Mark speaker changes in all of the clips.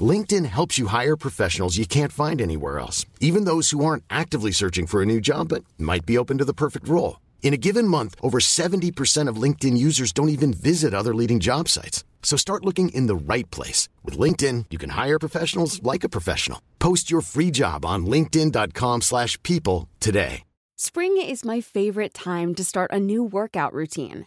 Speaker 1: LinkedIn helps you hire professionals you can't find anywhere else, even those who aren't actively searching for a new job but might be open to the perfect role. In a given month, over 70% of LinkedIn users don't even visit other leading job sites. So start looking in the right place. With LinkedIn, you can hire professionals like a professional. Post your free job on linkedin.com slash people today.
Speaker 2: Spring is my favorite time to start a new workout routine.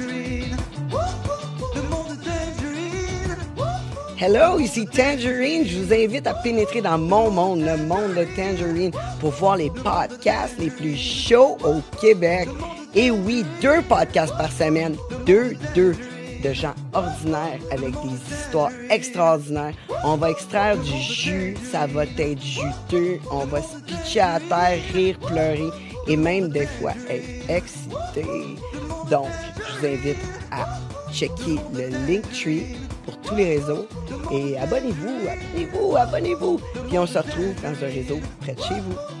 Speaker 3: Hello, ici Tangerine. Je vous invite à pénétrer dans mon monde, le monde de Tangerine, pour voir les podcasts les plus chauds au Québec. Et oui, deux podcasts par semaine. Deux, deux de gens ordinaires avec des histoires extraordinaires. On va extraire du jus, ça va être juteux. On va se pitcher à terre, rire, pleurer et même des fois être excité. Donc, je vous invite à checker le Linktree pour tous les réseaux et abonnez-vous, abonnez-vous, abonnez-vous. Puis on se retrouve dans un réseau près de chez vous.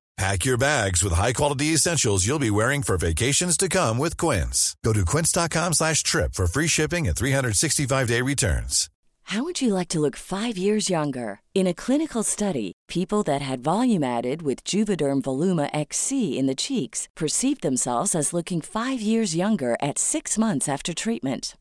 Speaker 4: Pack your bags with high-quality essentials you'll be wearing for vacations to come with Quince. Go to quince.com slash trip for free shipping and 365-day returns.
Speaker 5: How would you like to look five years younger? In a clinical study, people that had volume added with Juvederm Voluma XC in the cheeks perceived themselves as looking five years younger at six months after treatment.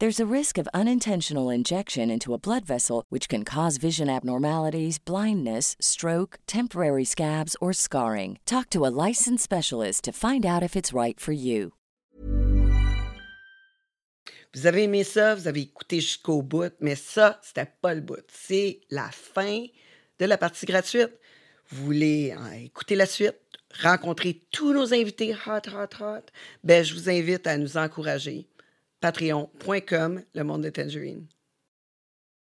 Speaker 5: There's a risk of unintentional injection into a blood vessel, which can cause vision abnormalities, blindness, stroke, temporary scabs, or scarring. Talk to a licensed specialist to find out if it's right for you.
Speaker 3: Vous avez aimé ça, vous avez écouté jusqu'au bout, mais ça, c'était pas le bout. C'est la fin de la partie gratuite. Vous voulez euh, écouter la suite, rencontrer tous nos invités hot, hot, hot, ben, je vous invite à nous encourager. Patreon.com, le monde de Tangerine.